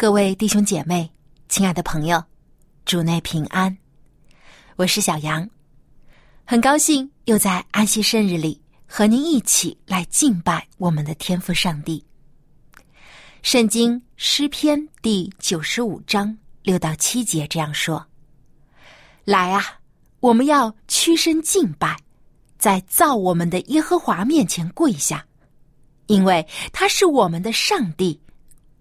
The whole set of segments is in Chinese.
各位弟兄姐妹，亲爱的朋友，主内平安。我是小杨，很高兴又在安息生日里和您一起来敬拜我们的天父上帝。圣经诗篇第九十五章六到七节这样说：“来啊，我们要屈身敬拜，在造我们的耶和华面前跪下，因为他是我们的上帝。”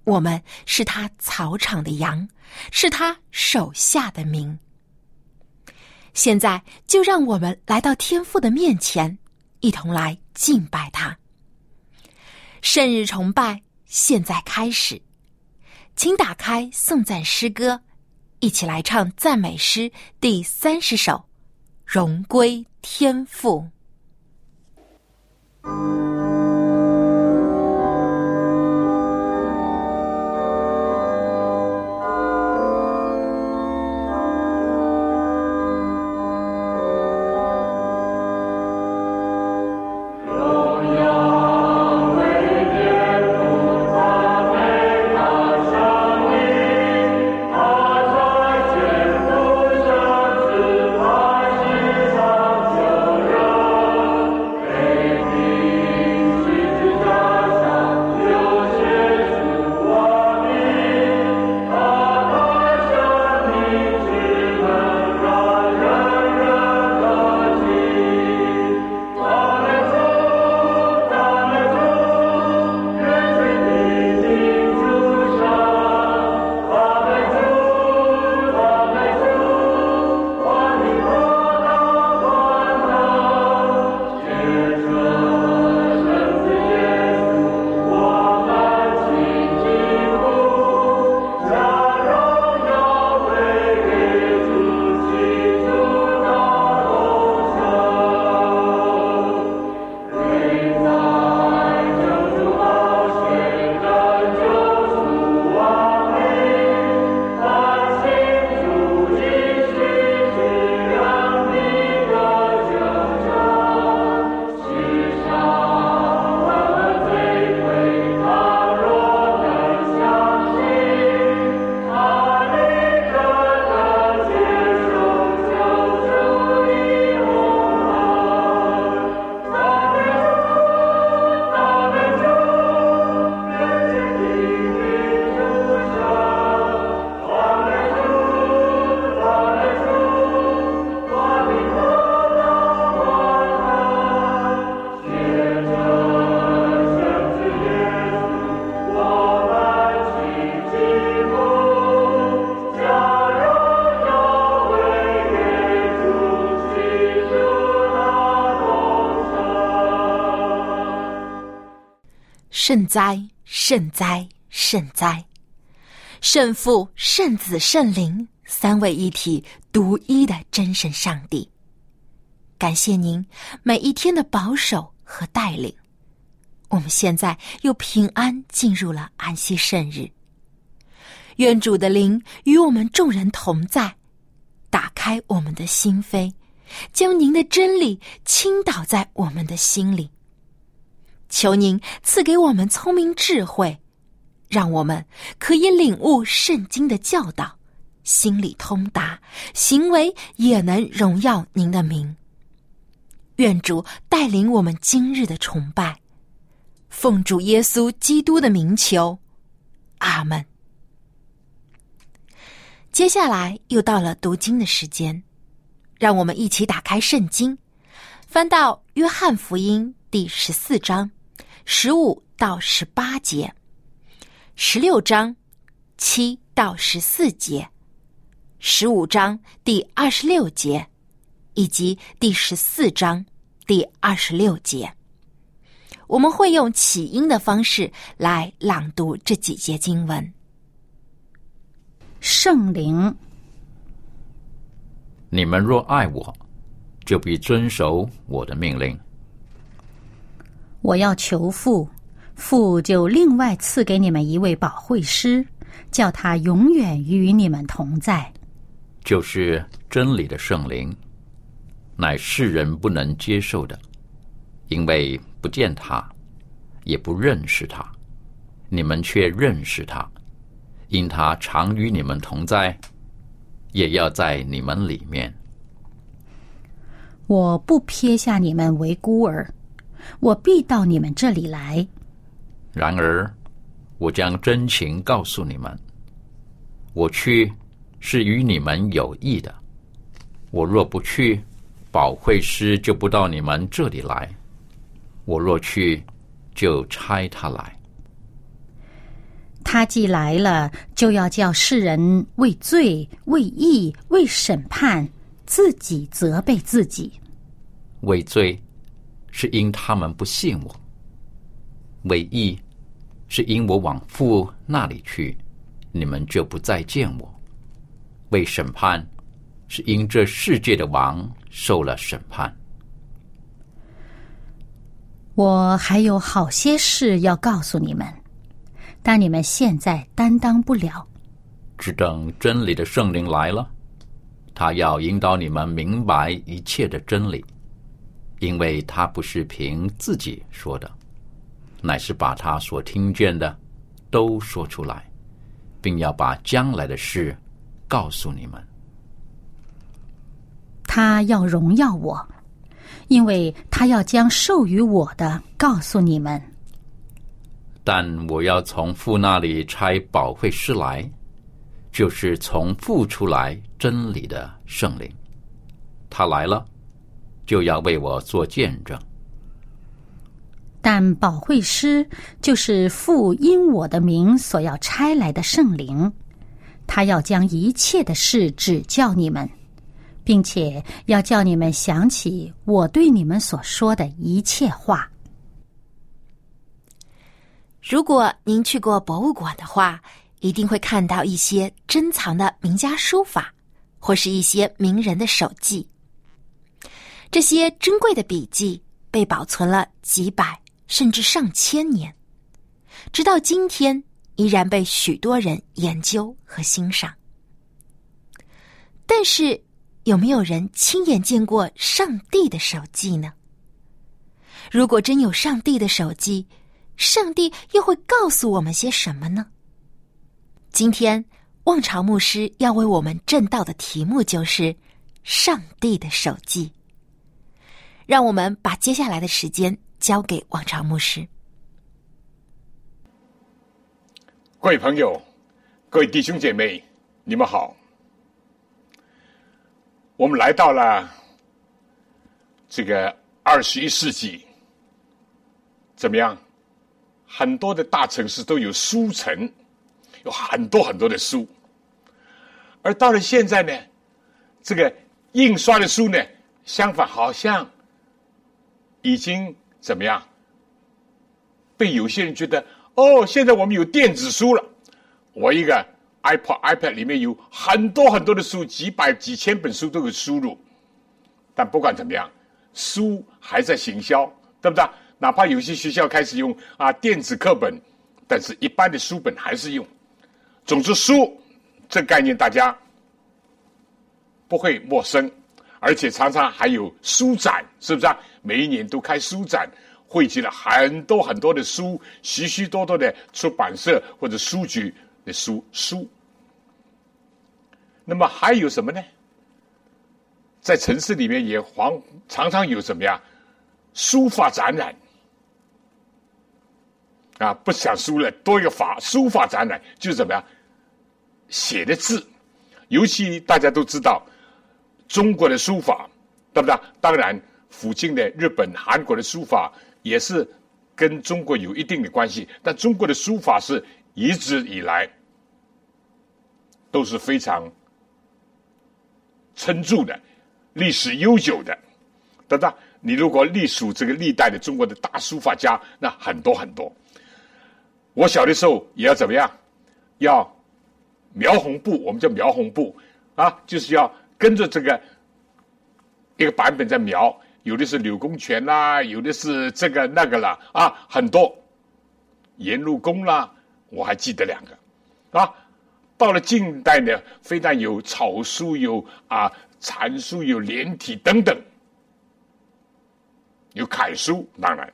我们是他草场的羊，是他手下的民。现在就让我们来到天父的面前，一同来敬拜他。圣日崇拜现在开始，请打开颂赞诗歌，一起来唱赞美诗第三十首《荣归天父》。圣哉，圣哉，圣哉！圣父、圣子、圣灵三位一体、独一的真神上帝，感谢您每一天的保守和带领。我们现在又平安进入了安息圣日。愿主的灵与我们众人同在，打开我们的心扉，将您的真理倾倒在我们的心里。求您赐给我们聪明智慧，让我们可以领悟圣经的教导，心里通达，行为也能荣耀您的名。愿主带领我们今日的崇拜，奉主耶稣基督的名求，阿门。接下来又到了读经的时间，让我们一起打开圣经，翻到约翰福音第十四章。十五到十八节，十六章七到十四节，十五章第二十六节，以及第十四章第二十六节，我们会用起音的方式来朗读这几节经文。圣灵，你们若爱我，就必遵守我的命令。我要求父，父就另外赐给你们一位保惠师，叫他永远与你们同在。就是真理的圣灵，乃世人不能接受的，因为不见他，也不认识他。你们却认识他，因他常与你们同在，也要在你们里面。我不撇下你们为孤儿，我必到你们这里来。然而，我将真情告诉你们。我去。是与你们有益的。我若不去，保惠师就不到你们这里来；我若去，就差他来。他既来了，就要叫世人为罪、为义、为审判，自己责备自己。为罪，是因他们不信我；为义，是因我往父那里去，你们就不再见我。为审判，是因这世界的王受了审判。我还有好些事要告诉你们，但你们现在担当不了。只等真理的圣灵来了，他要引导你们明白一切的真理，因为他不是凭自己说的，乃是把他所听见的都说出来，并要把将来的事。告诉你们，他要荣耀我，因为他要将授予我的告诉你们。但我要从父那里差保惠师来，就是从父出来真理的圣灵。他来了，就要为我做见证。但保惠师就是父因我的名所要差来的圣灵。他要将一切的事指教你们，并且要叫你们想起我对你们所说的一切话。如果您去过博物馆的话，一定会看到一些珍藏的名家书法，或是一些名人的手记。这些珍贵的笔记被保存了几百甚至上千年，直到今天。依然被许多人研究和欣赏，但是有没有人亲眼见过上帝的手记呢？如果真有上帝的手记，上帝又会告诉我们些什么呢？今天望潮牧师要为我们正道的题目就是“上帝的手记”。让我们把接下来的时间交给王朝牧师。各位朋友，各位弟兄姐妹，你们好。我们来到了这个二十一世纪，怎么样？很多的大城市都有书城，有很多很多的书。而到了现在呢，这个印刷的书呢，相反好像已经怎么样？被有些人觉得。哦，现在我们有电子书了。我一个 iPod、iPad 里面有很多很多的书，几百、几千本书都有输入。但不管怎么样，书还在行销，对不对？哪怕有些学校开始用啊电子课本，但是一般的书本还是用。总之，书这概念大家不会陌生，而且常常还有书展，是不是？啊？每一年都开书展。汇集了很多很多的书，许许多多的出版社或者书局的书书。那么还有什么呢？在城市里面也常常常有什么呀？书法展览啊，不想书了，多一个法书法展览，就是怎么样写的字，尤其大家都知道中国的书法，对不对？当然，附近的日本、韩国的书法。也是跟中国有一定的关系，但中国的书法是一直以来都是非常称著的、历史悠久的，对吧？你如果隶属这个历代的中国的大书法家，那很多很多。我小的时候也要怎么样？要描红布，我们叫描红布啊，就是要跟着这个一个版本在描。有的是柳公权啦，有的是这个那个啦，啊，很多颜路公啦，我还记得两个啊。到了近代呢，非但有草书，有啊残书，有连体等等，有楷书。当然，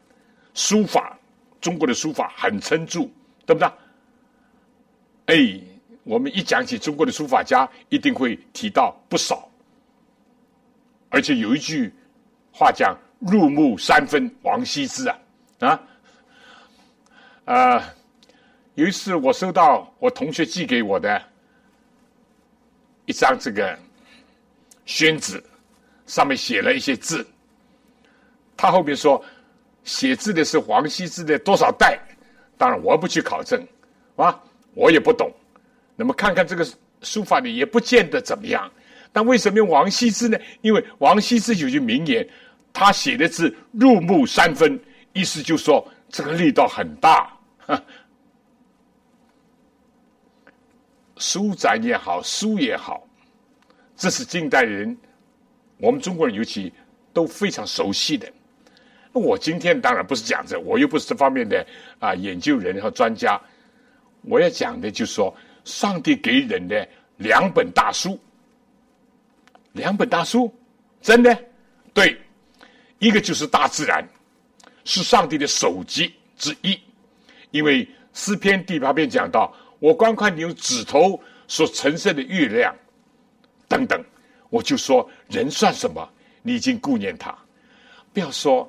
书法中国的书法很称著，对不对？哎，我们一讲起中国的书法家，一定会提到不少，而且有一句话讲“入木三分”，王羲之啊啊啊。有一次，我收到我同学寄给我的一张这个宣纸，上面写了一些字。他后面说写字的是王羲之的多少代？当然，我不去考证，啊，我也不懂。那么看看这个书法呢，也不见得怎么样。但为什么用王羲之呢？因为王羲之有句名言，他写的字入木三分，意思就是说这个力道很大。书展也好，书也好，这是近代人，我们中国人尤其都非常熟悉的。我今天当然不是讲这，我又不是这方面的啊研究人和专家。我要讲的就是说，上帝给人的两本大书，两本大书，真的对，一个就是大自然，是上帝的首级之一，因为诗篇第八篇讲到。我观看你用指头所陈设的月亮，等等，我就说人算什么？你已经顾念他。不要说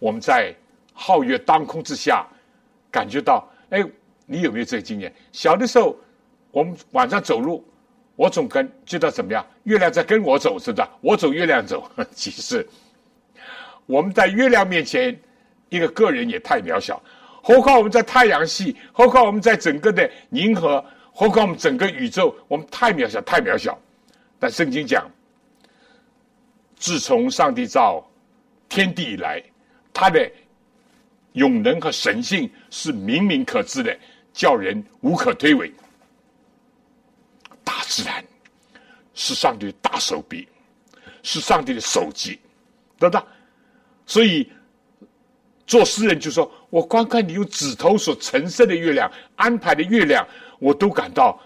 我们在皓月当空之下感觉到，哎，你有没有这个经验？小的时候，我们晚上走路，我总跟觉得怎么样？月亮在跟我走，是的？我走，月亮走。其实我们在月亮面前，一个个人也太渺小。何况我们在太阳系，何况我们在整个的银河，何况我们整个宇宙，我们太渺小，太渺小。但圣经讲，自从上帝造天地以来，他的永能和神性是明明可知的，叫人无可推诿。大自然是上帝的大手笔，是上帝的手机，对不对？所以。做诗人就说：“我观看你用指头所陈设的月亮，安排的月亮，我都感到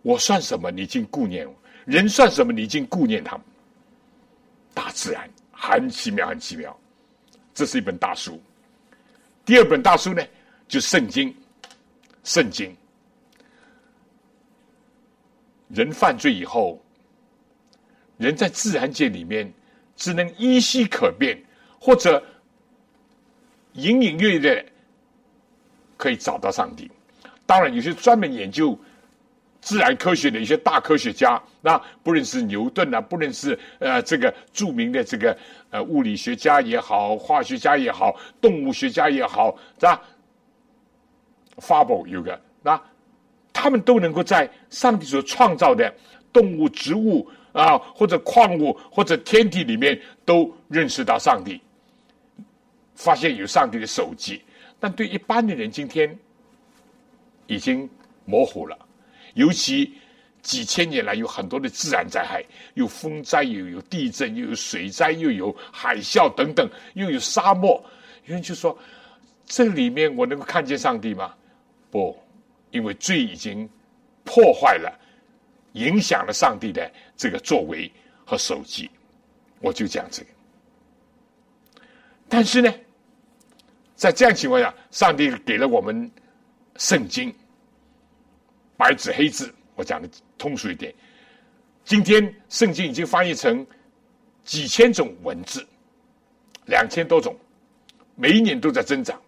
我算什么？你已经顾念我；人算什么？你已经顾念他们。大自然很奇妙，很奇妙。这是一本大书。第二本大书呢，就圣经。圣经，人犯罪以后，人在自然界里面只能依稀可辨，或者。”隐隐约约的可以找到上帝。当然，有些专门研究自然科学的一些大科学家，那不论是牛顿啊，不论是呃这个著名的这个呃物理学家也好，化学家也好，动物学家也好，是吧 f a b l e 有个那他们都能够在上帝所创造的动物、植物啊，或者矿物或者天体里面，都认识到上帝。发现有上帝的手机，但对一般的人，今天已经模糊了。尤其几千年来，有很多的自然灾害，有风灾，又有地震，又有水灾，又有海啸等等，又有沙漠。有人就说：“这里面我能够看见上帝吗？”不，因为罪已经破坏了，影响了上帝的这个作为和手机。我就讲这个。但是呢？在这样情况下，上帝给了我们圣经，白纸黑字。我讲的通俗一点，今天圣经已经翻译成几千种文字，两千多种，每一年都在增长。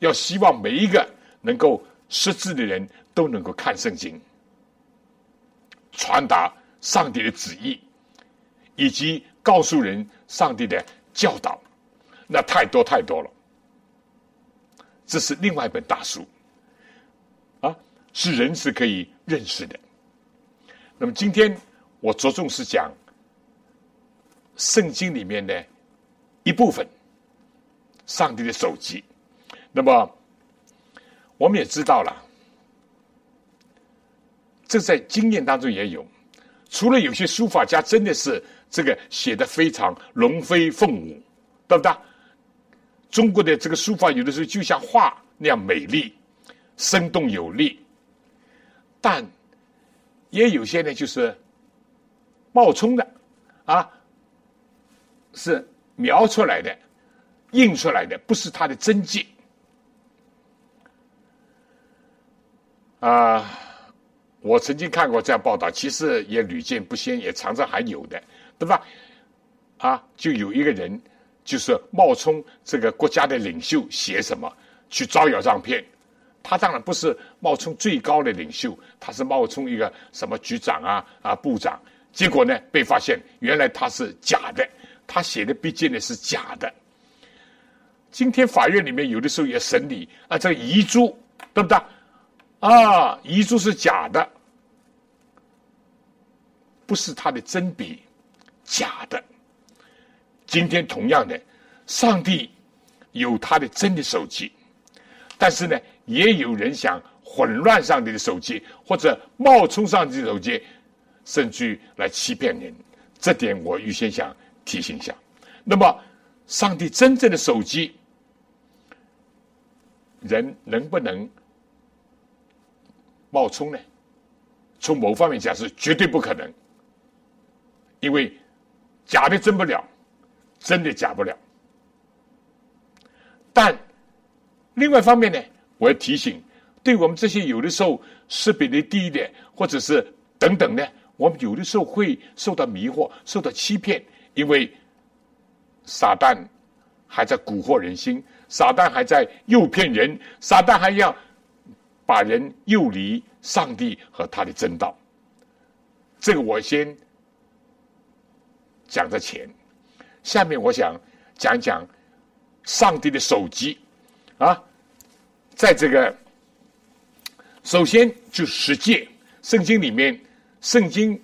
要希望每一个能够识字的人都能够看圣经，传达上帝的旨意，以及告诉人上帝的教导，那太多太多了。这是另外一本大书，啊，是人是可以认识的。那么今天我着重是讲圣经里面的一部分，上帝的手机。那么我们也知道了，这在经验当中也有。除了有些书法家真的是这个写的非常龙飞凤舞，对不对？中国的这个书法有的时候就像画那样美丽、生动有力，但也有些呢就是冒充的啊，是描出来的、印出来的，不是他的真迹啊。我曾经看过这样报道，其实也屡见不鲜，也常常还有的，对吧？啊，就有一个人就是冒充这个国家的领袖，写什么去招摇撞骗。他当然不是冒充最高的领袖，他是冒充一个什么局长啊啊部长。结果呢，被发现原来他是假的，他写的毕竟呢是假的。今天法院里面有的时候也审理啊，这个遗嘱对不对？啊，遗嘱是假的。不是他的真笔，假的。今天同样的，上帝有他的真的手机，但是呢，也有人想混乱上帝的手机，或者冒充上帝的手机，甚至于来欺骗人。这点我预先想提醒一下。那么，上帝真正的手机，人能不能冒充呢？从某方面讲，是绝对不可能。因为假的真不了，真的假不了。但另外一方面呢，我要提醒，对我们这些有的时候识别的低一点，或者是等等呢，我们有的时候会受到迷惑、受到欺骗，因为撒旦还在蛊惑人心，撒旦还在诱骗人，撒旦还要把人诱离上帝和他的真道。这个我先。讲着前，下面我想讲讲上帝的手机啊，在这个首先就十诫，圣经里面，圣经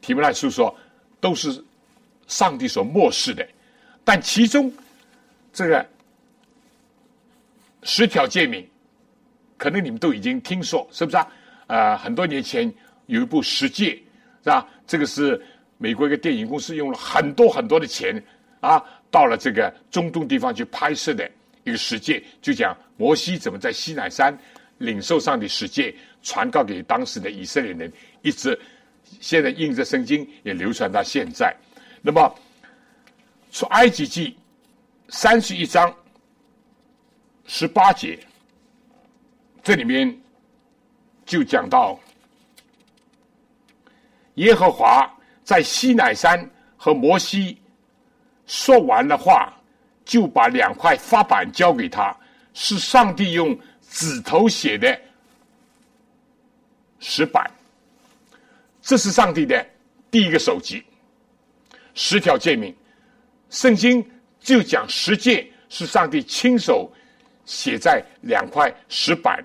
提摩太书说都是上帝所漠视的，但其中这个十条诫命，可能你们都已经听说，是不是啊？呃，很多年前有一部十诫，是吧？这个是。美国一个电影公司用了很多很多的钱啊，到了这个中东地方去拍摄的一个世界，就讲摩西怎么在西乃山领受上的世界，传告给当时的以色列人，一直现在印着圣经也流传到现在。那么出埃及记三十一章十八节，这里面就讲到耶和华。在西乃山和摩西说完了话，就把两块发板交给他，是上帝用指头写的石板。这是上帝的第一个手机，十条诫命。圣经就讲十诫是上帝亲手写在两块石板，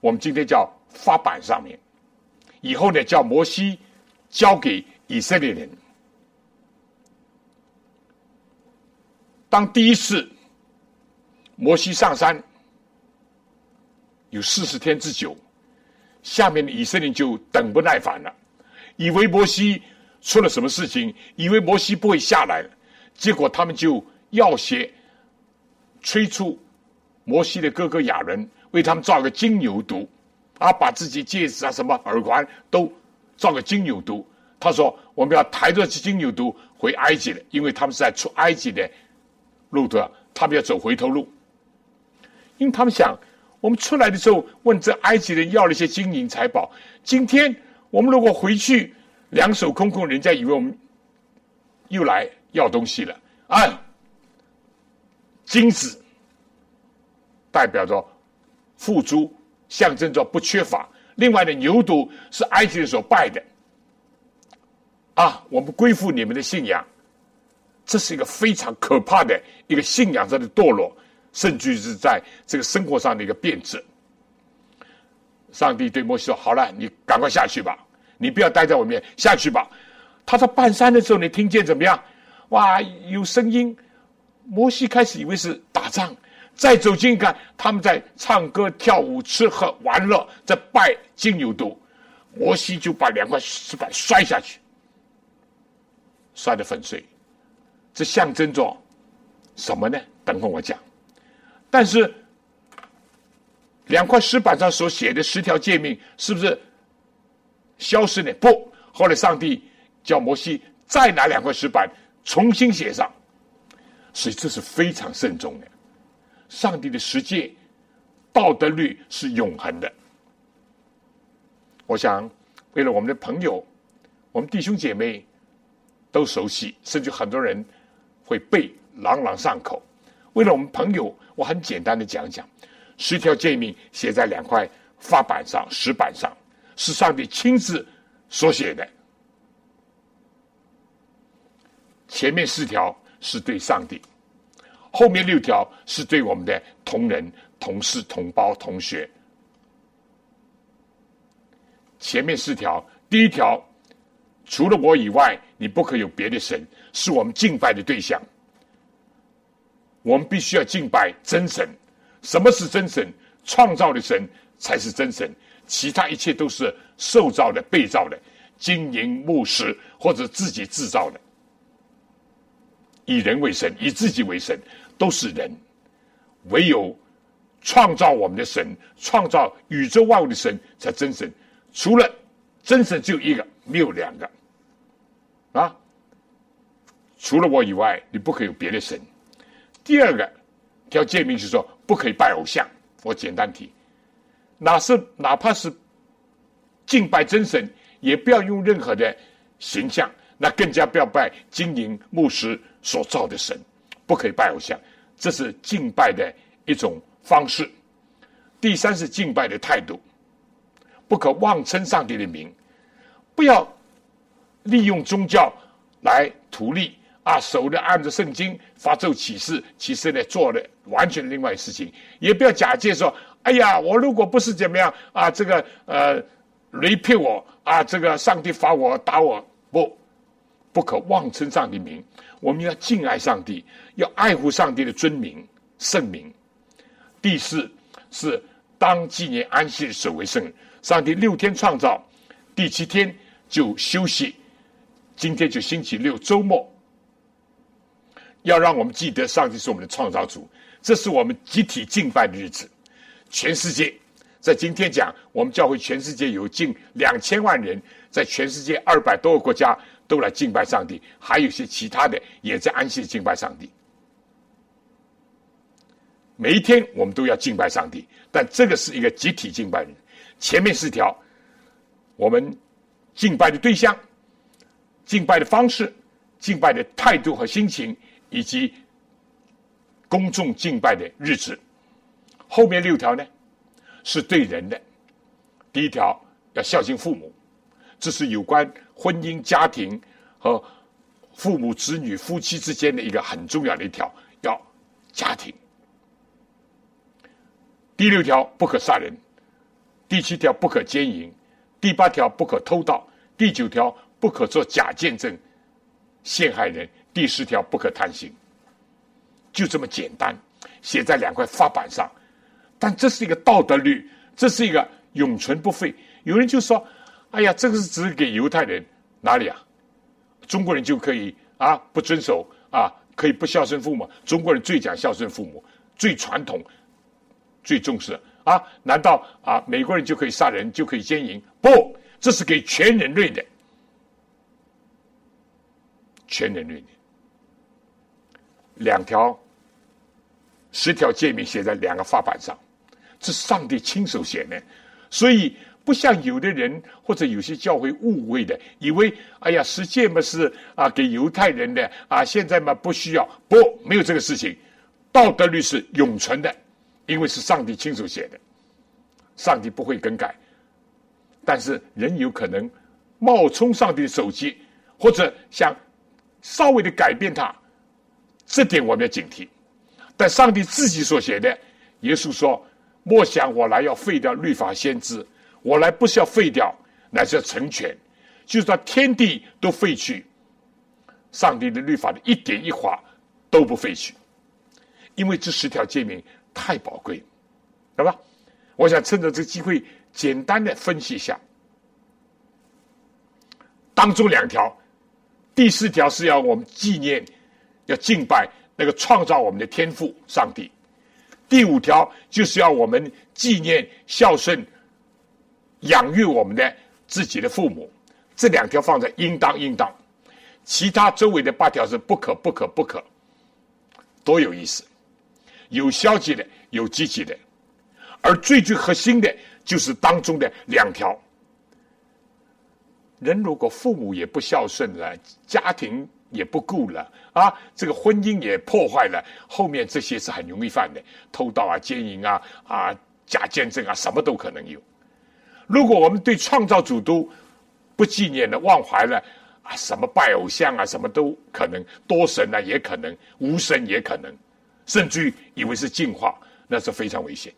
我们今天叫发板上面。以后呢，叫摩西交给。以色列人，当第一次摩西上山有四十天之久，下面的以色列就等不耐烦了，以为摩西出了什么事情，以为摩西不会下来，结果他们就要挟催促摩西的哥哥亚伦为他们造个金牛犊，啊，把自己戒指啊、什么耳环都造个金牛犊。他说：“我们要抬着这金牛犊回埃及了，因为他们是在出埃及的路途，他们要走回头路。因为他们想，我们出来的时候问这埃及人要了一些金银财宝，今天我们如果回去两手空空，人家以为我们又来要东西了。啊，金子代表着富足，象征着不缺乏；另外的牛犊是埃及人所拜的。”啊，我们归附你们的信仰，这是一个非常可怕的一个信仰上的堕落，甚至是在这个生活上的一个变质。上帝对摩西说：“好了，你赶快下去吧，你不要待在外面，下去吧。”他到半山的时候，你听见怎么样？哇，有声音。摩西开始以为是打仗，再走近看，他们在唱歌、跳舞、吃喝玩乐，在拜金牛犊。摩西就把两块石板摔下去，摔得粉碎。这象征着什么呢？等会我讲。但是两块石板上所写的十条诫命，是不是消失呢？不，后来上帝叫摩西再拿两块石板重新写上。所以这是非常慎重的。上帝的十诫道德律是永恒的。我想，为了我们的朋友，我们弟兄姐妹都熟悉，甚至很多人会背朗朗上口。为了我们朋友，我很简单的讲讲：十条诫命写在两块发板上、石板上，是上帝亲自所写的。前面四条。是对上帝，后面六条是对我们的同仁、同事、同胞、同学。前面四条，第一条，除了我以外，你不可有别的神，是我们敬拜的对象。我们必须要敬拜真神。什么是真神？创造的神才是真神，其他一切都是受造的、被造的、金银木石或者自己制造的。以人为神，以自己为神，都是人。唯有创造我们的神，创造宇宙万物的神，才真神。除了真神，只有一个，没有两个。啊！除了我以外，你不可以有别的神。第二个条诫命是说，不可以拜偶像。我简单提，哪是哪怕是敬拜真神，也不要用任何的形象，那更加不要拜金银木石。所造的神不可以拜偶像，这是敬拜的一种方式。第三是敬拜的态度，不可妄称上帝的名，不要利用宗教来图利啊，守着按着圣经发咒启示，其实呢做的完全另外事情。也不要假借说，哎呀，我如果不是怎么样啊，这个呃雷骗我啊，这个上帝罚我打我，不，不可妄称上帝名。我们要敬爱上帝，要爱护上帝的尊名圣名。第四是当纪念安息日守为圣。上帝六天创造，第七天就休息。今天就星期六周末，要让我们记得上帝是我们的创造主。这是我们集体敬拜的日子。全世界在今天讲，我们教会全世界有近两千万人，在全世界二百多个国家。都来敬拜上帝，还有些其他的也在安息敬拜上帝。每一天我们都要敬拜上帝，但这个是一个集体敬拜。前面四条，我们敬拜的对象、敬拜的方式、敬拜的态度和心情，以及公众敬拜的日子。后面六条呢，是对人的。第一条要孝敬父母，这是有关。婚姻、家庭和父母、子女、夫妻之间的一个很重要的一条，要家庭。第六条不可杀人，第七条不可奸淫，第八条不可偷盗，第九条不可做假见证陷害人，第十条不可贪心。就这么简单，写在两块发板上。但这是一个道德律，这是一个永存不废。有人就说。哎呀，这个是只给犹太人哪里啊？中国人就可以啊不遵守啊，可以不孝顺父母。中国人最讲孝顺父母，最传统，最重视啊？难道啊美国人就可以杀人，就可以奸淫？不，这是给全人类的，全人类的。两条、十条诫命写在两个发板上，这是上帝亲手写的，所以。不像有的人或者有些教会误会的，以为哎呀，十诫嘛是啊给犹太人的啊，现在嘛不需要，不没有这个事情，道德律是永存的，因为是上帝亲手写的，上帝不会更改，但是人有可能冒充上帝的手机，或者想稍微的改变它，这点我们要警惕。但上帝自己所写的，耶稣说：“莫想我来要废掉律法先知。”我来不是要废掉，乃是要成全，就是说天地都废去，上帝的律法的一点一划都不废去，因为这十条诫命太宝贵，对吧？我想趁着这个机会，简单的分析一下，当中两条，第四条是要我们纪念、要敬拜那个创造我们的天父上帝；第五条就是要我们纪念、孝顺、养育我们的自己的父母。这两条放在应当应当，其他周围的八条是不可不可不可，多有意思，有消极的，有积极的，而最最核心的就是当中的两条。人如果父母也不孝顺了，家庭也不顾了啊，这个婚姻也破坏了，后面这些是很容易犯的，偷盗啊、奸淫啊、啊假见证啊，什么都可能有。如果我们对创造主都不纪念了，忘怀了啊！什么拜偶像啊，什么都可能，多神啊也可能，无神也可能，甚至于以为是进化，那是非常危险。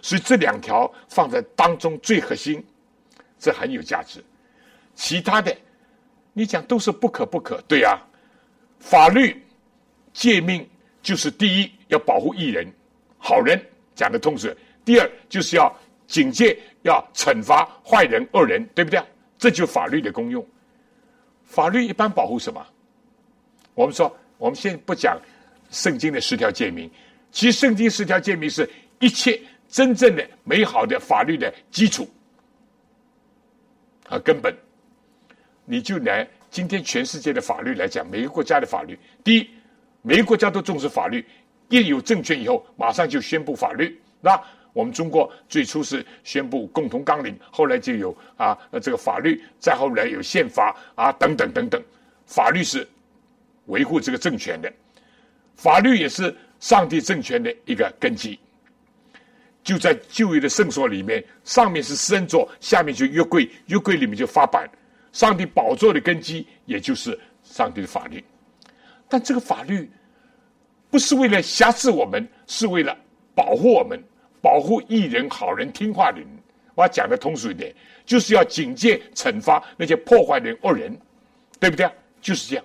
所以这两条放在当中最核心，这很有价值。其他的，你讲都是不可不可，对呀。法律诫命就是第一要保护艺人、好人，讲的通俗；第二就是要警戒、要惩罚坏人、恶人，对不对？这就法律的功用。法律一般保护什么？我们说，我们先不讲圣经的十条诫命，其实圣经十条诫命是一切真正的美好的法律的基础和根本。你就拿今天全世界的法律来讲，每个国家的法律，第一，每个国家都重视法律，一有政权以后，马上就宣布法律，那。我们中国最初是宣布共同纲领，后来就有啊这个法律，再后来有宪法啊等等等等，法律是维护这个政权的，法律也是上帝政权的一个根基。就在旧约的圣所里面，上面是施恩座，下面就约柜，约柜里面就发板，上帝宝座的根基也就是上帝的法律。但这个法律不是为了辖制我们，是为了保护我们。保护艺人、好人、听话的人，我要讲的通俗一点，就是要警戒、惩罚那些破坏的恶人，对不对啊？就是这样。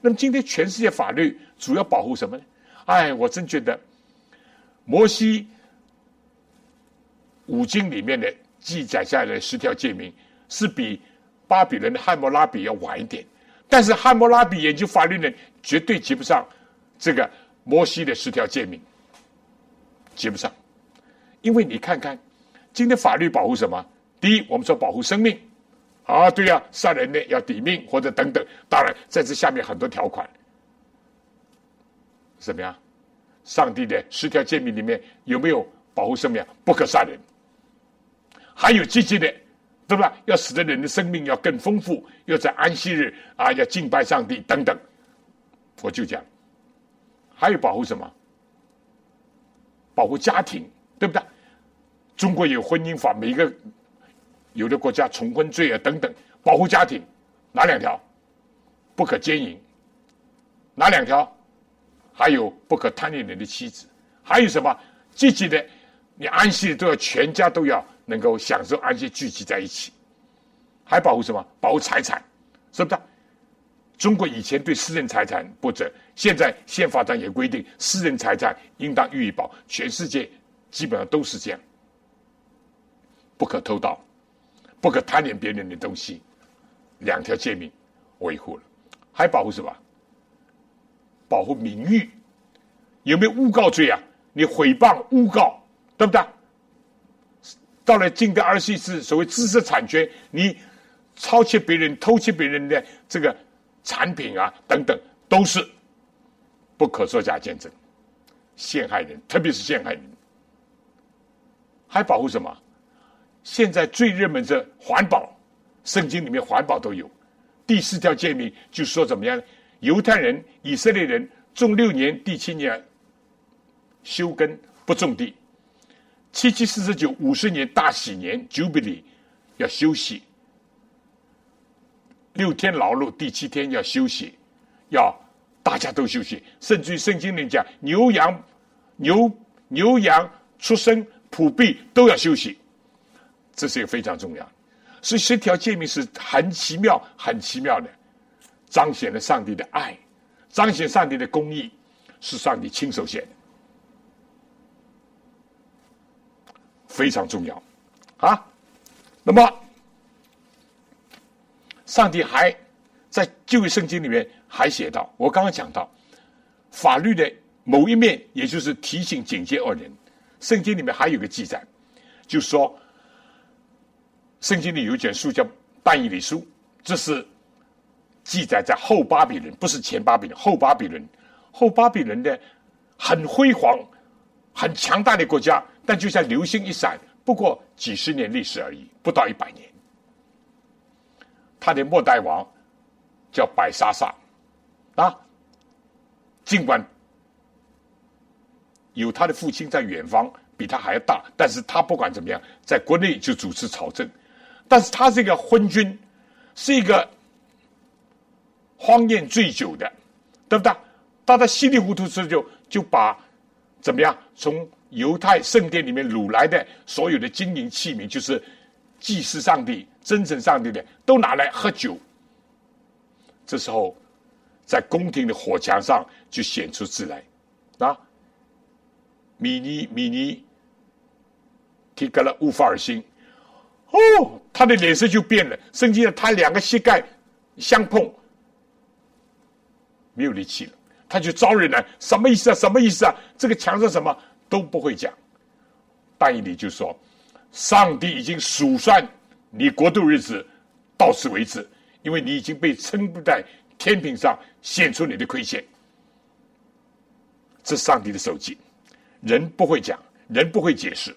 那么今天全世界法律主要保护什么呢？哎，我真觉得摩西五经里面的记载下来的十条诫命，是比巴比伦的汉谟拉比要晚一点。但是汉谟拉比研究法律呢，绝对及不上这个摩西的十条诫命，及不上。因为你看看，今天法律保护什么？第一，我们说保护生命，啊，对呀，杀人的要抵命或者等等。当然，在这下面很多条款，怎么样？上帝的十条诫命里面有没有保护生命？不可杀人。还有积极的，对吧？要使得人的生命要更丰富，要在安息日啊，要敬拜上帝等等。我就讲，还有保护什么？保护家庭，对不对？中国有婚姻法，每一个有的国家重婚罪啊等等，保护家庭哪两条？不可奸淫，哪两条？还有不可贪恋人的妻子，还有什么？积极的，你安息都要全家都要能够享受安息，聚集在一起。还保护什么？保护财产，是不是？中国以前对私人财产不准，现在宪法上也规定，私人财产应当予以保。全世界基本上都是这样。不可偷盗，不可贪恋别人的东西，两条诫命维护了，还保护什么？保护名誉，有没有诬告罪啊？你诽谤、诬告，对不对？到了近代二十一世所谓知识产权，你抄窃别人、偷窃别人的这个产品啊，等等，都是不可作假见证，陷害人，特别是陷害人，还保护什么？现在最热门是环保，圣经里面环保都有。第四条诫命就说怎么样？犹太人、以色列人种六年，第七年休耕不种地。七七四十九五十年大喜年 Jubilee 要休息，六天劳碌，第七天要休息，要大家都休息。甚至于圣经里讲牛羊、牛牛羊出生普币都要休息。这是一个非常重要，所以十条诫命是很奇妙、很奇妙的。彰显了上帝的爱，彰显上帝的公义，是上帝亲手写的，非常重要啊。那么，上帝还在旧约圣经里面还写到，我刚刚讲到法律的某一面，也就是提醒警戒二人。圣经里面还有个记载，就说圣经里有一卷书叫《但以理书》，这是记载在后巴比伦，不是前巴比伦，后巴比伦，后巴比伦的很辉煌、很强大的国家，但就像流星一闪，不过几十年历史而已，不到一百年。他的末代王叫百沙萨，啊，尽管。有他的父亲在远方，比他还要大，但是他不管怎么样，在国内就主持朝政，但是他是一个昏君，是一个荒宴醉酒的，对不对？到他稀里糊涂时就就把怎么样从犹太圣殿里面掳来的所有的金银器皿，就是祭祀上帝、真正上帝的，都拿来喝酒。这时候，在宫廷的火墙上就显出字来，啊。米尼米尼提格勒乌法尔星，哦，他的脸色就变了。甚至他两个膝盖相碰，没有力气了，他就招人来，什么意思啊？什么意思啊？这个墙上什么都不会讲。但以理就说：“上帝已经数算你国度日子，到此为止，因为你已经被称不在天平上显出你的亏欠。”这上帝的手机。人不会讲，人不会解释，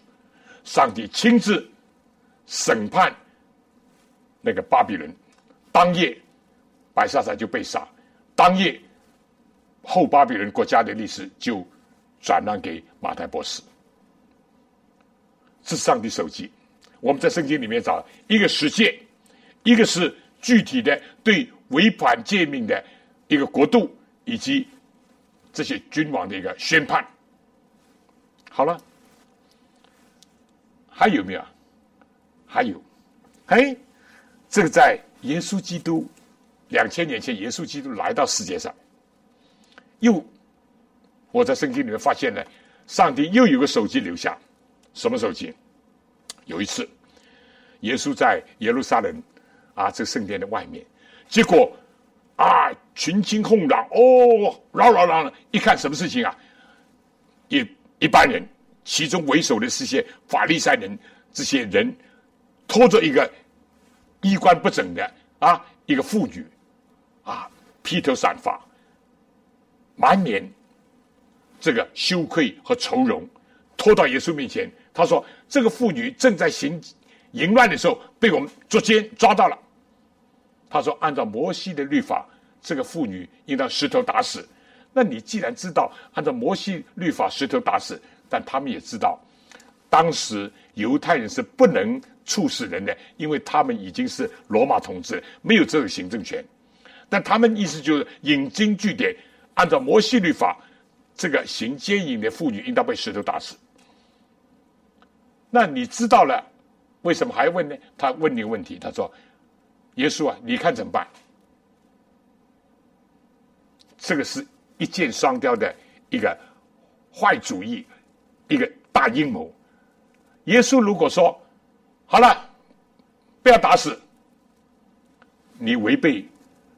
上帝亲自审判那个巴比伦。当夜，白沙撒就被杀。当夜，后巴比伦国家的历史就转让给马太波斯。是上帝手机。我们在圣经里面找一个世界，一个是具体的对违反诫命的一个国度以及这些君王的一个宣判。好了，还有没有？还有，哎，这个在耶稣基督两千年前，耶稣基督来到世界上，又我在圣经里面发现呢，上帝又有个手机留下，什么手机？有一次，耶稣在耶路撒冷啊，这圣殿的外面，结果啊，群情哄嚷，哦，嚷嚷嚷，一看什么事情啊？一。一般人，其中为首的是些法利赛人，这些人拖着一个衣冠不整的啊，一个妇女，啊，披头散发，满脸这个羞愧和愁容，拖到耶稣面前。他说：“这个妇女正在行淫乱的时候，被我们捉奸抓到了。”他说：“按照摩西的律法，这个妇女应当石头打死。”那你既然知道按照摩西律法石头打死，但他们也知道，当时犹太人是不能处死人呢，因为他们已经是罗马统治，没有这个行政权。但他们意思就是引经据典，按照摩西律法，这个行奸淫的妇女应当被石头打死。那你知道了，为什么还问呢？他问你问题，他说：“耶稣啊，你看怎么办？”这个是。一箭双雕的一个坏主意，一个大阴谋。耶稣如果说好了，不要打死，你违背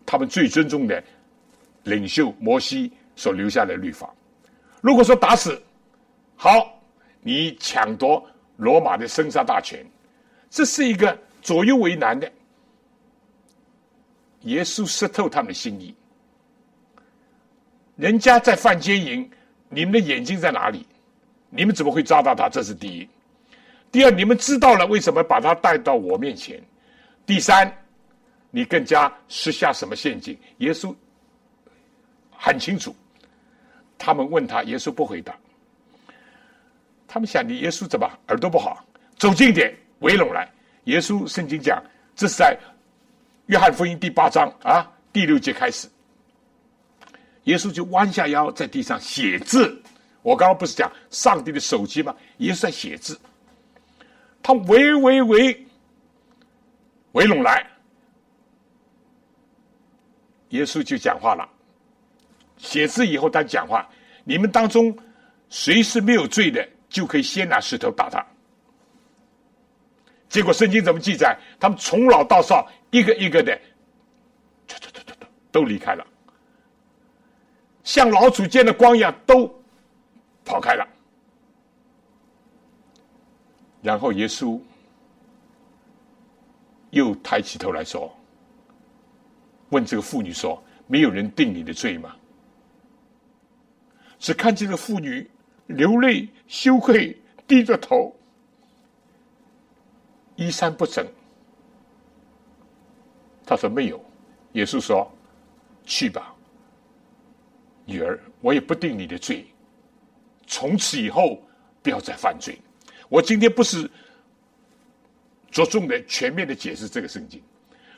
他们最尊重的领袖摩西所留下的律法；如果说打死，好，你抢夺罗马的生杀大权，这是一个左右为难的。耶稣识透他们的心意。人家在犯奸淫，你们的眼睛在哪里？你们怎么会抓到他？这是第一。第二，你们知道了为什么把他带到我面前？第三，你更加施下什么陷阱？耶稣很清楚。他们问他，耶稣不回答。他们想，你耶稣怎么耳朵不好？走近点，围拢来。耶稣圣经讲，这是在约翰福音第八章啊第六节开始。耶稣就弯下腰在地上写字。我刚刚不是讲上帝的手机吗？耶稣在写字。他围围围围拢来，耶稣就讲话了。写字以后，他讲话：你们当中谁是没有罪的，就可以先拿石头打他。结果圣经怎么记载？他们从老到少，一个一个的，都离开了，像老鼠见了光一样，都跑开了。然后耶稣又抬起头来说：“问这个妇女说，没有人定你的罪吗？”只看见这个妇女流泪、羞愧、低着头，衣衫不整。他说：“没有。”耶稣说：“去吧，女儿，我也不定你的罪。从此以后，不要再犯罪。”我今天不是着重的全面的解释这个圣经，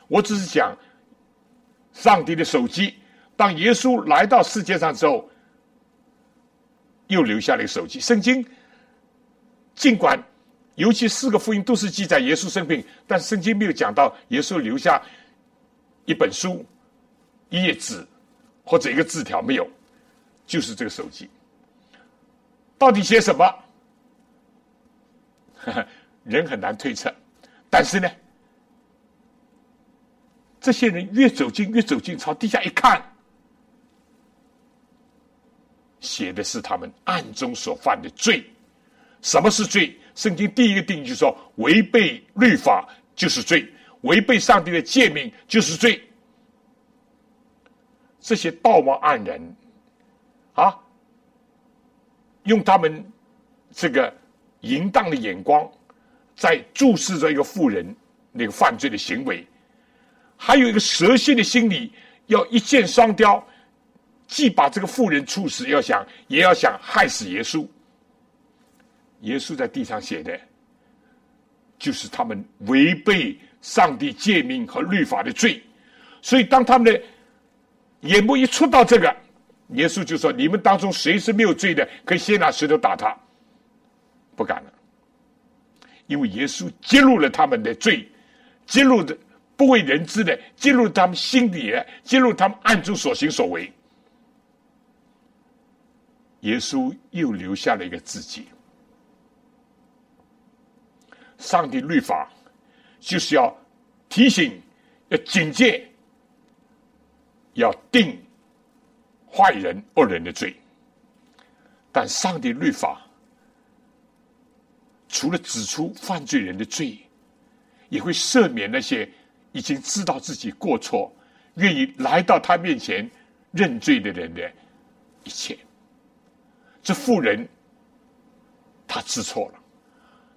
我只是讲上帝的手机。当耶稣来到世界上之后，又留下了一个手机。圣经尽管尤其四个福音都是记载耶稣生病，但圣经没有讲到耶稣留下一本书、一页纸或者一个字条，没有，就是这个手机。到底写什么？人很难推测，但是呢，这些人越走近越走近，朝地下一看，写的是他们暗中所犯的罪。什么是罪？圣经第一个定义就是说，违背律法就是罪，违背上帝的诫命就是罪。这些道貌岸然，啊，用他们这个。淫荡的眼光，在注视着一个妇人那个犯罪的行为，还有一个蛇蝎的心理，要一箭双雕，既把这个妇人处死，要想也要想害死耶稣。耶稣在地上写的，就是他们违背上帝诫命和律法的罪。所以，当他们的眼目一触到这个，耶稣就说：“你们当中谁是没有罪的，可以先拿石头打他。”不敢了，因为耶稣揭露了他们的罪，揭露的不为人知的，揭露他们心底的，揭露他们暗中所行所为。耶稣又留下了一个自己。上帝律法就是要提醒、要警戒、要定坏人、恶人的罪，但上帝律法。除了指出犯罪人的罪，也会赦免那些已经知道自己过错、愿意来到他面前认罪的人的一切。这妇人，他知错了，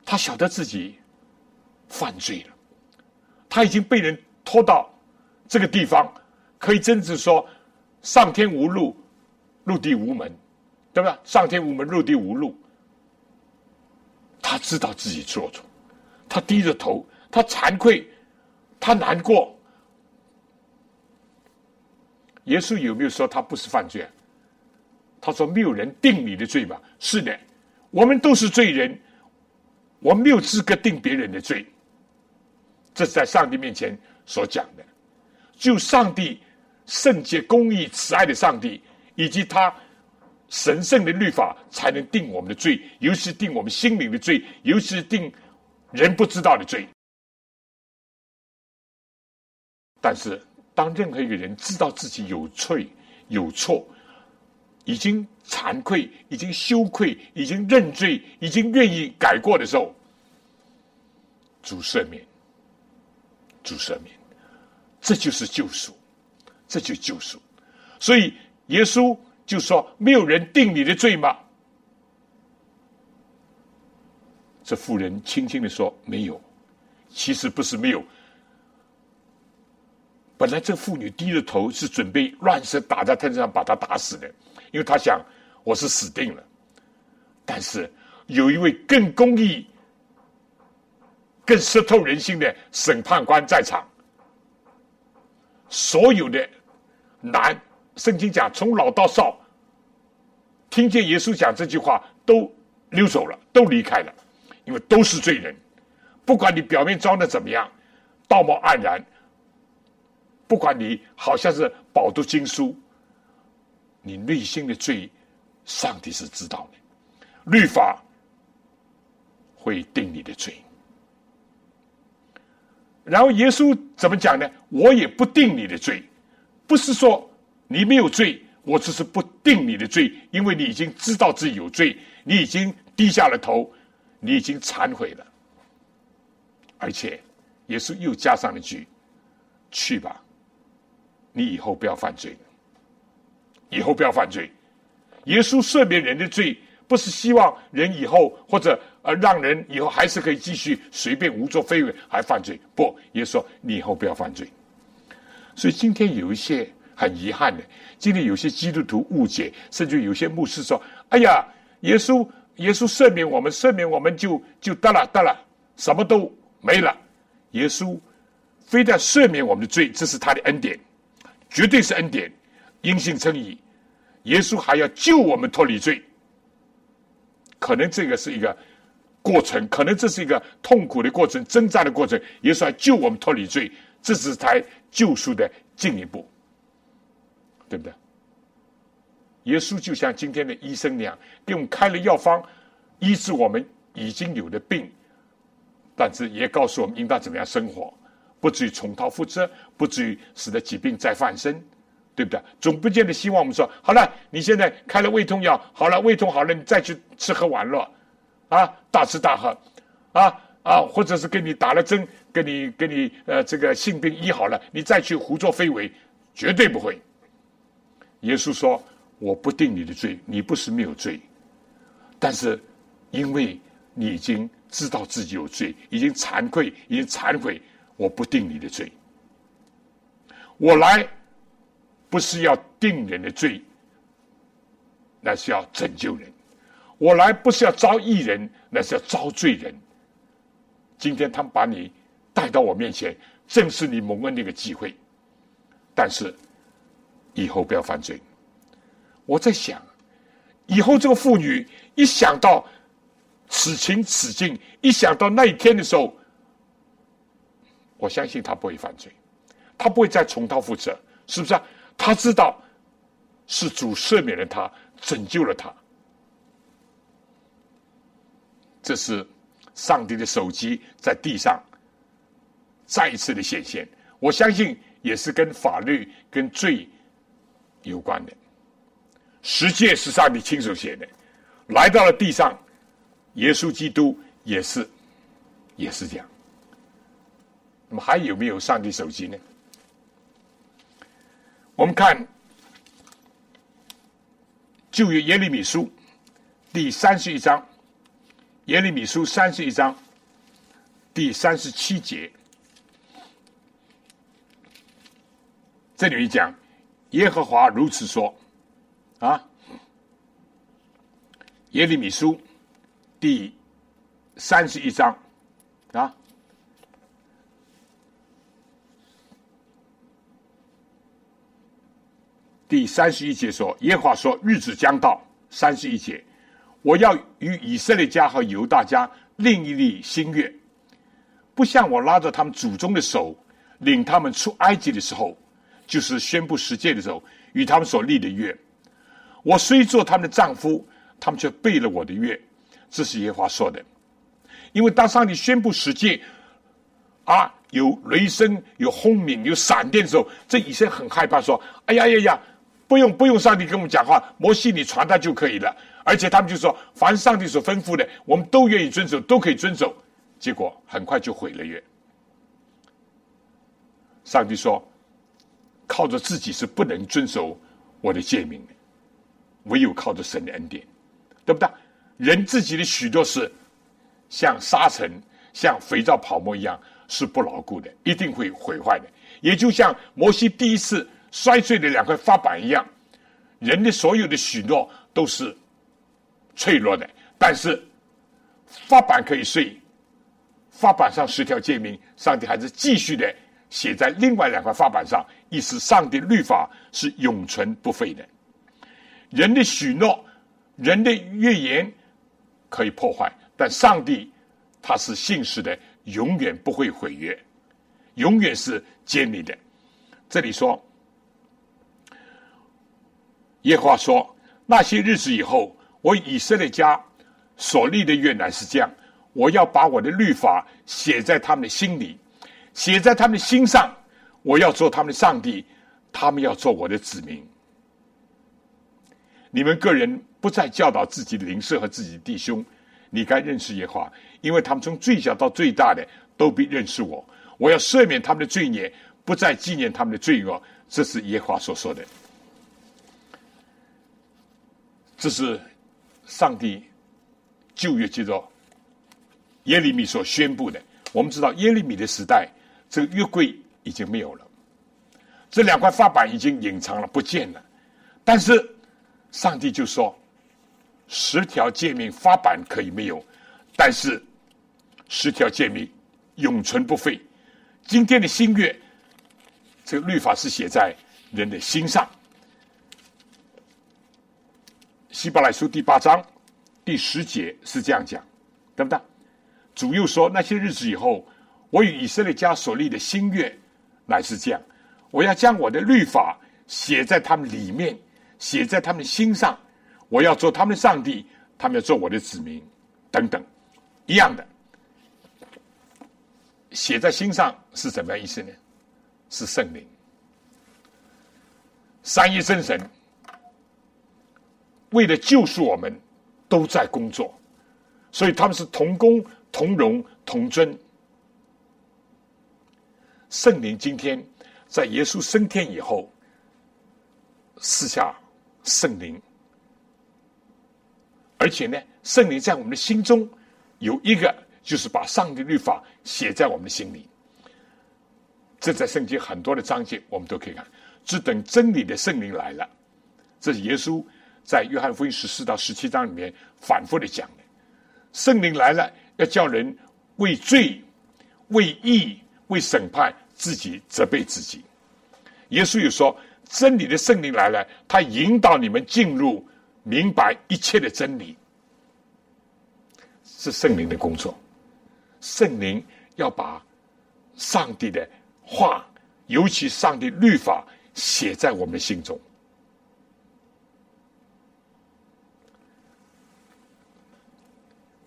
他晓得自己犯罪了，他已经被人拖到这个地方，可以真正说上天无路，入地无门，对吧？上天无门，入地无路。他知道自己做错，他低着头，他惭愧，他难过。耶稣有没有说他不是犯罪？他说没有人定你的罪吧？是的，我们都是罪人，我没有资格定别人的罪。这是在上帝面前所讲的，就上帝圣洁、公义、慈爱的上帝，以及他。神圣的律法才能定我们的罪，尤其是定我们心灵的罪，尤其是定人不知道的罪。但是，当任何一个人知道自己有罪、有错，已经惭愧、已经羞愧、已经认罪、已经愿意改过的时候，主赦免，主赦免，这就是救赎，这就救赎。所以，耶稣。就说没有人定你的罪吗？这妇人轻轻的说：“没有。”其实不是没有。本来这妇女低着头是准备乱石打在他身上把他打死的，因为他想我是死定了。但是有一位更公义、更识透人心的审判官在场，所有的男。圣经讲，从老到少，听见耶稣讲这句话，都溜走了，都离开了，因为都是罪人。不管你表面装的怎么样，道貌岸然，不管你好像是饱读经书，你内心的罪，上帝是知道的。律法会定你的罪。然后耶稣怎么讲呢？我也不定你的罪，不是说你没有罪，我只是不定你的罪，因为你已经知道自己有罪，你已经低下了头，你已经忏悔了。而且，耶稣又加上了一句：“去吧。”你以后不要犯罪，以后不要犯罪。耶稣赦免人的罪，不是希望人以后或者呃让人以后还是可以继续随便胡作非为还犯罪。不，耶稣说你以后不要犯罪。所以今天有一些很遗憾的，今天有些基督徒误解，甚至有些牧师说：“哎呀，耶稣耶稣赦免我们，赦免我们就就得了得了，什么都没了。”耶稣非但赦免我们的罪，这是他的恩典。绝对是恩典，因信称义。耶稣还要救我们脱离罪，可能这个是一个过程，可能这是一个痛苦的过程、挣扎的过程。耶稣要救我们脱离罪，这是才救赎的进一步，对不对？耶稣就像今天的医生那样，给我们开了药方，医治我们已经有的病，但是也告诉我们应当怎么样生活。不至于重蹈覆辙，不至于使得疾病再发生，对不对？总不见得希望我们说好了，你现在开了胃痛药，好了，胃痛好了，你再去吃喝玩乐，啊，大吃大喝，啊啊，或者是给你打了针，给你给你呃这个性病医好了，你再去胡作非为，绝对不会。耶稣说：“我不定你的罪，你不是没有罪，但是因为你已经知道自己有罪，已经惭愧，已经忏悔。”我不定你的罪，我来不是要定人的罪，那是要拯救人；我来不是要招义人，那是要招罪人。今天他们把你带到我面前，正是你蒙恩那个机会。但是以后不要犯罪。我在想，以后这个妇女一想到此情此境，一想到那一天的时候。我相信他不会犯罪，他不会再重蹈覆辙，是不是啊？他知道是主赦免了他，拯救了他。这是上帝的手机在地上再一次的显现。我相信也是跟法律、跟罪有关的。十诫是上帝亲手写的，来到了地上，耶稣基督也是，也是这样。那么还有没有上帝手机呢？我们看旧约耶利米书第三十一章，耶利米书三十一章第三十七节，这里面讲耶和华如此说啊，耶利米书第三十一章啊。第三十一节说：“耶和华说，日子将到。三十一节，我要与以色列家和犹大家另一立新约，不像我拉着他们祖宗的手，领他们出埃及的时候，就是宣布十诫的时候，与他们所立的约。我虽做他们的丈夫，他们却背了我的约。这是耶和华说的。因为当上帝宣布十诫，啊，有雷声、有轰鸣、有闪电的时候，这以色列很害怕，说：哎呀呀呀！”不用不用，上帝跟我们讲话，摩西你传达就可以了。而且他们就说，凡上帝所吩咐的，我们都愿意遵守，都可以遵守。结果很快就毁了约。上帝说，靠着自己是不能遵守我的诫命的，唯有靠着神的恩典，对不对？人自己的许多事，像沙尘、像肥皂泡沫一样，是不牢固的，一定会毁坏的。也就像摩西第一次。摔碎的两块发板一样，人的所有的许诺都是脆弱的，但是发板可以碎，发板上十条诫命，上帝还是继续的写在另外两块发板上，意思上帝律法是永存不废的。人的许诺、人的预言可以破坏，但上帝他是信实的，永远不会毁约，永远是坚立的。这里说，耶和华说：“那些日子以后，我以色列家所立的约乃是这样，我要把我的律法写在他们的心里，写在他们的心上。我要做他们的上帝，他们要做我的子民。你们个人不再教导自己的邻舍和自己的弟兄，你该认识耶和华，因为他们从最小到最大的都必认识我。我要赦免他们的罪孽。”不再纪念他们的罪恶，这是耶和华所说的。这是上帝旧约记着耶利米所宣布的。我们知道耶利米的时代，这个约柜已经没有了，这两块法板已经隐藏了，不见了。但是上帝就说，十条诫命法板可以没有，但是十条诫命永存不废。今天的新月。这个律法是写在人的心上。希伯来书第八章第十节是这样讲，对不对？主又说：“那些日子以后，我与以色列家所立的新约乃是这样，我要将我的律法写在他们里面，写在他们心上。我要做他们的上帝，他们要做我的子民，等等，一样的。写在心上是怎么意思呢？”是圣灵，三一真神为了救赎我们，都在工作，所以他们是同工同荣同尊。圣灵今天在耶稣升天以后，赐下圣灵，而且呢，圣灵在我们的心中有一个，就是把上帝律法写在我们的心里。这在圣经很多的章节，我们都可以看。只等真理的圣灵来了，这是耶稣在约翰福音十四到十七章里面反复的讲的。圣灵来了，要叫人为罪、为义、为审判自己责备自己。耶稣又说，真理的圣灵来了，他引导你们进入明白一切的真理，是圣灵的工作。圣灵要把上帝的。话，尤其上帝律法写在我们心中。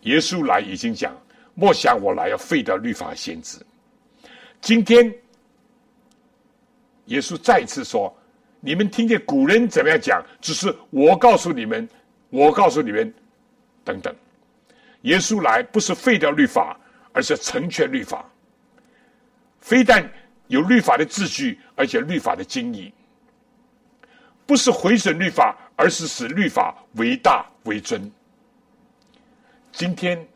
耶稣来已经讲，莫想我来要废掉律法先知。今天，耶稣再次说：“你们听见古人怎么样讲？只是我告诉你们，我告诉你们，等等。”耶稣来不是废掉律法，而是成全律法。非但。有律法的秩序，而且律法的精义，不是毁损律法，而是使律法为大为尊。今天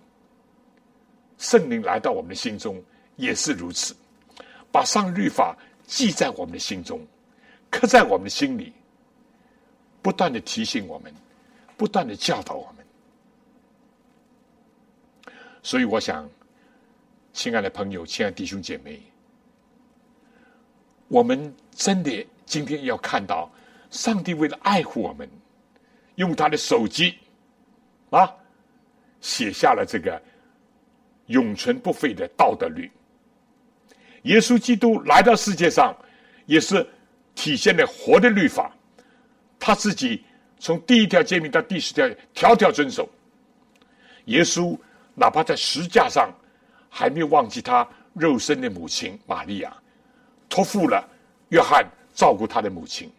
圣灵来到我们的心中，也是如此，把上律法记在我们的心中，刻在我们的心里，不断的提醒我们，不断的教导我们。所以，我想，亲爱的朋友，亲爱的弟兄姐妹。我们真的今天要看到，上帝为了爱护我们，用他的手机啊，写下了这个永存不废的道德律。耶稣基督来到世界上，也是体现了活的律法。他自己从第一条诫命到第十条，条条遵守。耶稣哪怕在石架上，还没有忘记他肉身的母亲玛利亚。托付了约翰照顾他的母亲，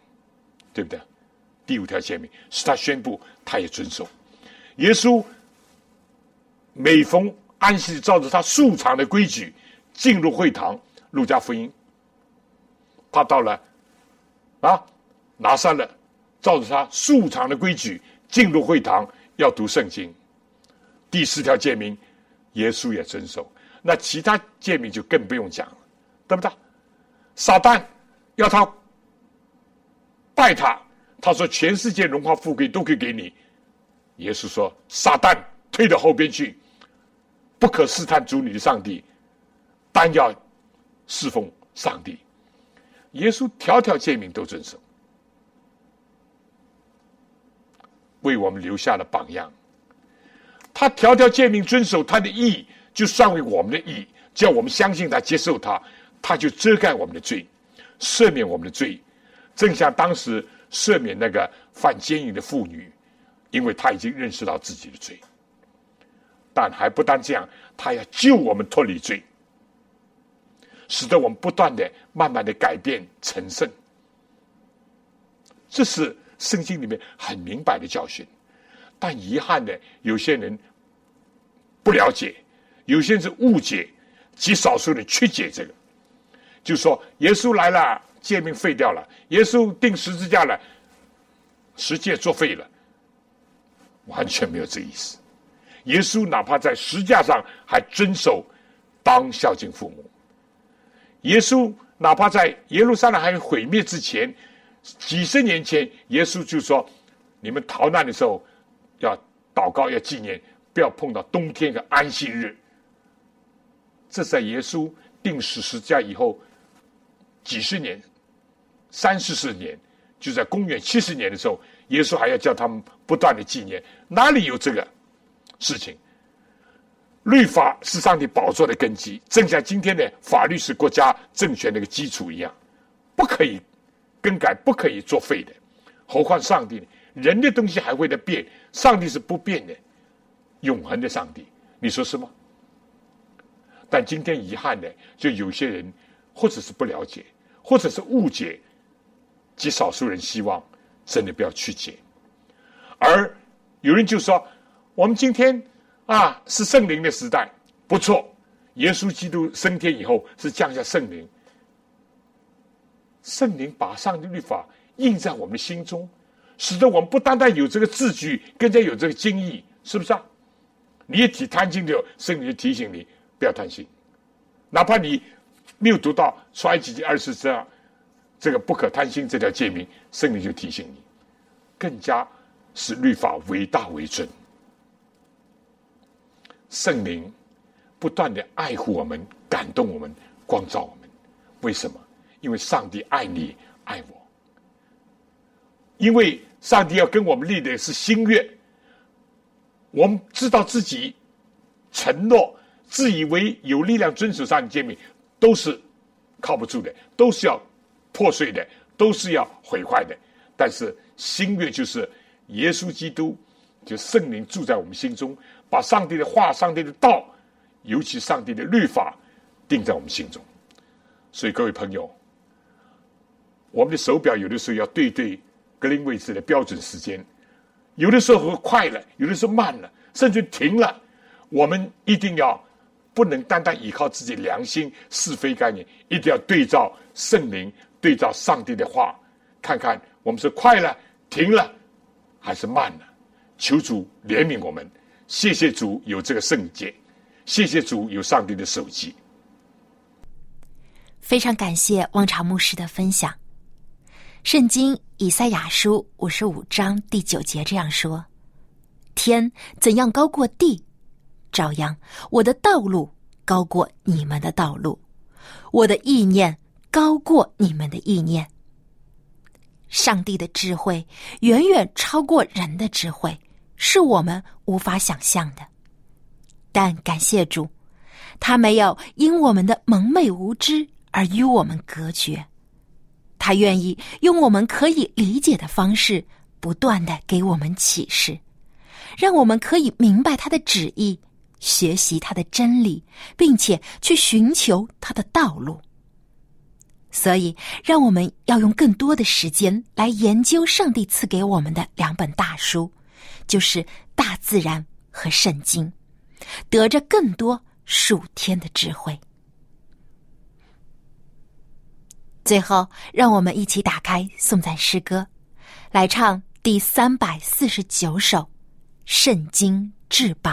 对不对？第五条诫命是他宣布，他也遵守。耶稣每逢安息，照着他素常的规矩进入会堂。路加福音，他到了啊拿上了，照着他素常的规矩进入会堂，要读圣经。第四条诫命，耶稣也遵守。那其他诫命就更不用讲了，对不对？撒旦要他拜他，他说全世界荣华富贵都可以给你。耶稣说：“撒旦退到后边去，不可试探主你的上帝，但要侍奉上帝。”耶稣条条诫命都遵守，为我们留下了榜样。他条条诫命遵守，他的义就算为我们的义，只要我们相信他，接受他。他就遮盖我们的罪，赦免我们的罪，正像当时赦免那个犯奸淫的妇女，因为他已经认识到自己的罪。但还不单这样，他要救我们脱离罪，使得我们不断的、慢慢的改变成圣。这是圣经里面很明白的教训。但遗憾的，有些人不了解，有些人是误解，极少数人曲解这个，就说耶稣来了，诫命废掉了；耶稣钉十字架了，十诫作废了。完全没有这意思。耶稣哪怕在十架上还遵守当孝敬父母。耶稣哪怕在耶路撒冷还毁灭之前，几十年前，耶稣就说：“你们逃难的时候。”要祷告，要纪念，不要碰到冬天的安息日。这在耶稣定十字架以后几十年、三四十年，就在公元七十年的时候，耶稣还要叫他们不断的纪念。哪里有这个事情？律法是上帝宝座的根基，正像今天的法律是国家政权的一个基础一样，不可以更改，不可以作废的。何况上帝呢？人的东西还会在变，上帝是不变的，永恒的上帝，你说是吗？但今天遗憾的，就有些人或者是不了解，或者是误解，极少数人希望真的不要曲解，而有人就说，我们今天啊是圣灵的时代，不错，耶稣基督升天以后是降下圣灵，圣灵把上帝律法印在我们心中。使得我们不单单有这个字句，更加有这个经义，是不是啊？你一提贪心的，圣灵就提醒你不要贪心，哪怕你没有读到出埃及记二十章这个不可贪心这条诫命，圣灵就提醒你，更加使律法为大为尊。圣灵不断的爱护我们，感动我们，光照我们。为什么？因为上帝爱你，爱我。因为上帝要跟我们立的是新约，我们知道自己承诺、自以为有力量遵守上帝诫命，都是靠不住的，都是要破碎的，都是要毁坏的。但是新约就是耶稣基督，就圣灵住在我们心中，把上帝的话、上帝的道，尤其上帝的律法，定在我们心中。所以各位朋友，我们的手表有的时候要对对。格林威治的标准时间，有的时候快了，有的时候慢了，甚至停了。我们一定要不能单单依靠自己良心是非概念，一定要对照圣灵，对照上帝的话，看看我们是快了、停了，还是慢了。求主怜悯我们，谢谢主有这个圣洁，谢谢主有上帝的手机。非常感谢汪朝牧师的分享。圣经以赛亚书五十五章第九节这样说：“天怎样高过地，照样我的道路高过你们的道路，我的意念高过你们的意念。上帝的智慧远远超过人的智慧，是我们无法想象的。但感谢主，他没有因我们的蒙昧无知而与我们隔绝。”他愿意用我们可以理解的方式，不断的给我们启示，让我们可以明白他的旨意，学习他的真理，并且去寻求他的道路。所以，让我们要用更多的时间来研究上帝赐给我们的两本大书，就是大自然和圣经，得着更多数天的智慧。最后，让我们一起打开颂赞诗歌，来唱第三百四十九首《圣经至宝》。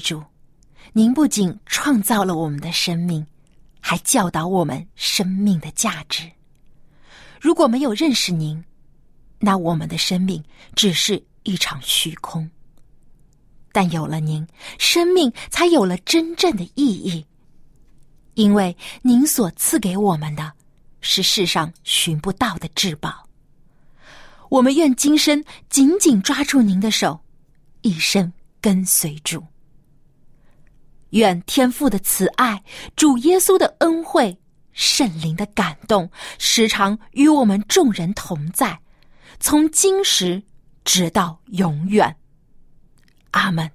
主，您不仅创造了我们的生命，还教导我们生命的价值。如果没有认识您，那我们的生命只是一场虚空。但有了您，生命才有了真正的意义。因为您所赐给我们的，是世上寻不到的至宝。我们愿今生紧紧抓住您的手，一生跟随主。愿天父的慈爱、主耶稣的恩惠、圣灵的感动，时常与我们众人同在，从今时直到永远。阿门。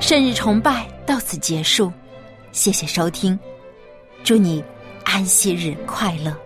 圣日崇拜到此结束，谢谢收听，祝你安息日快乐。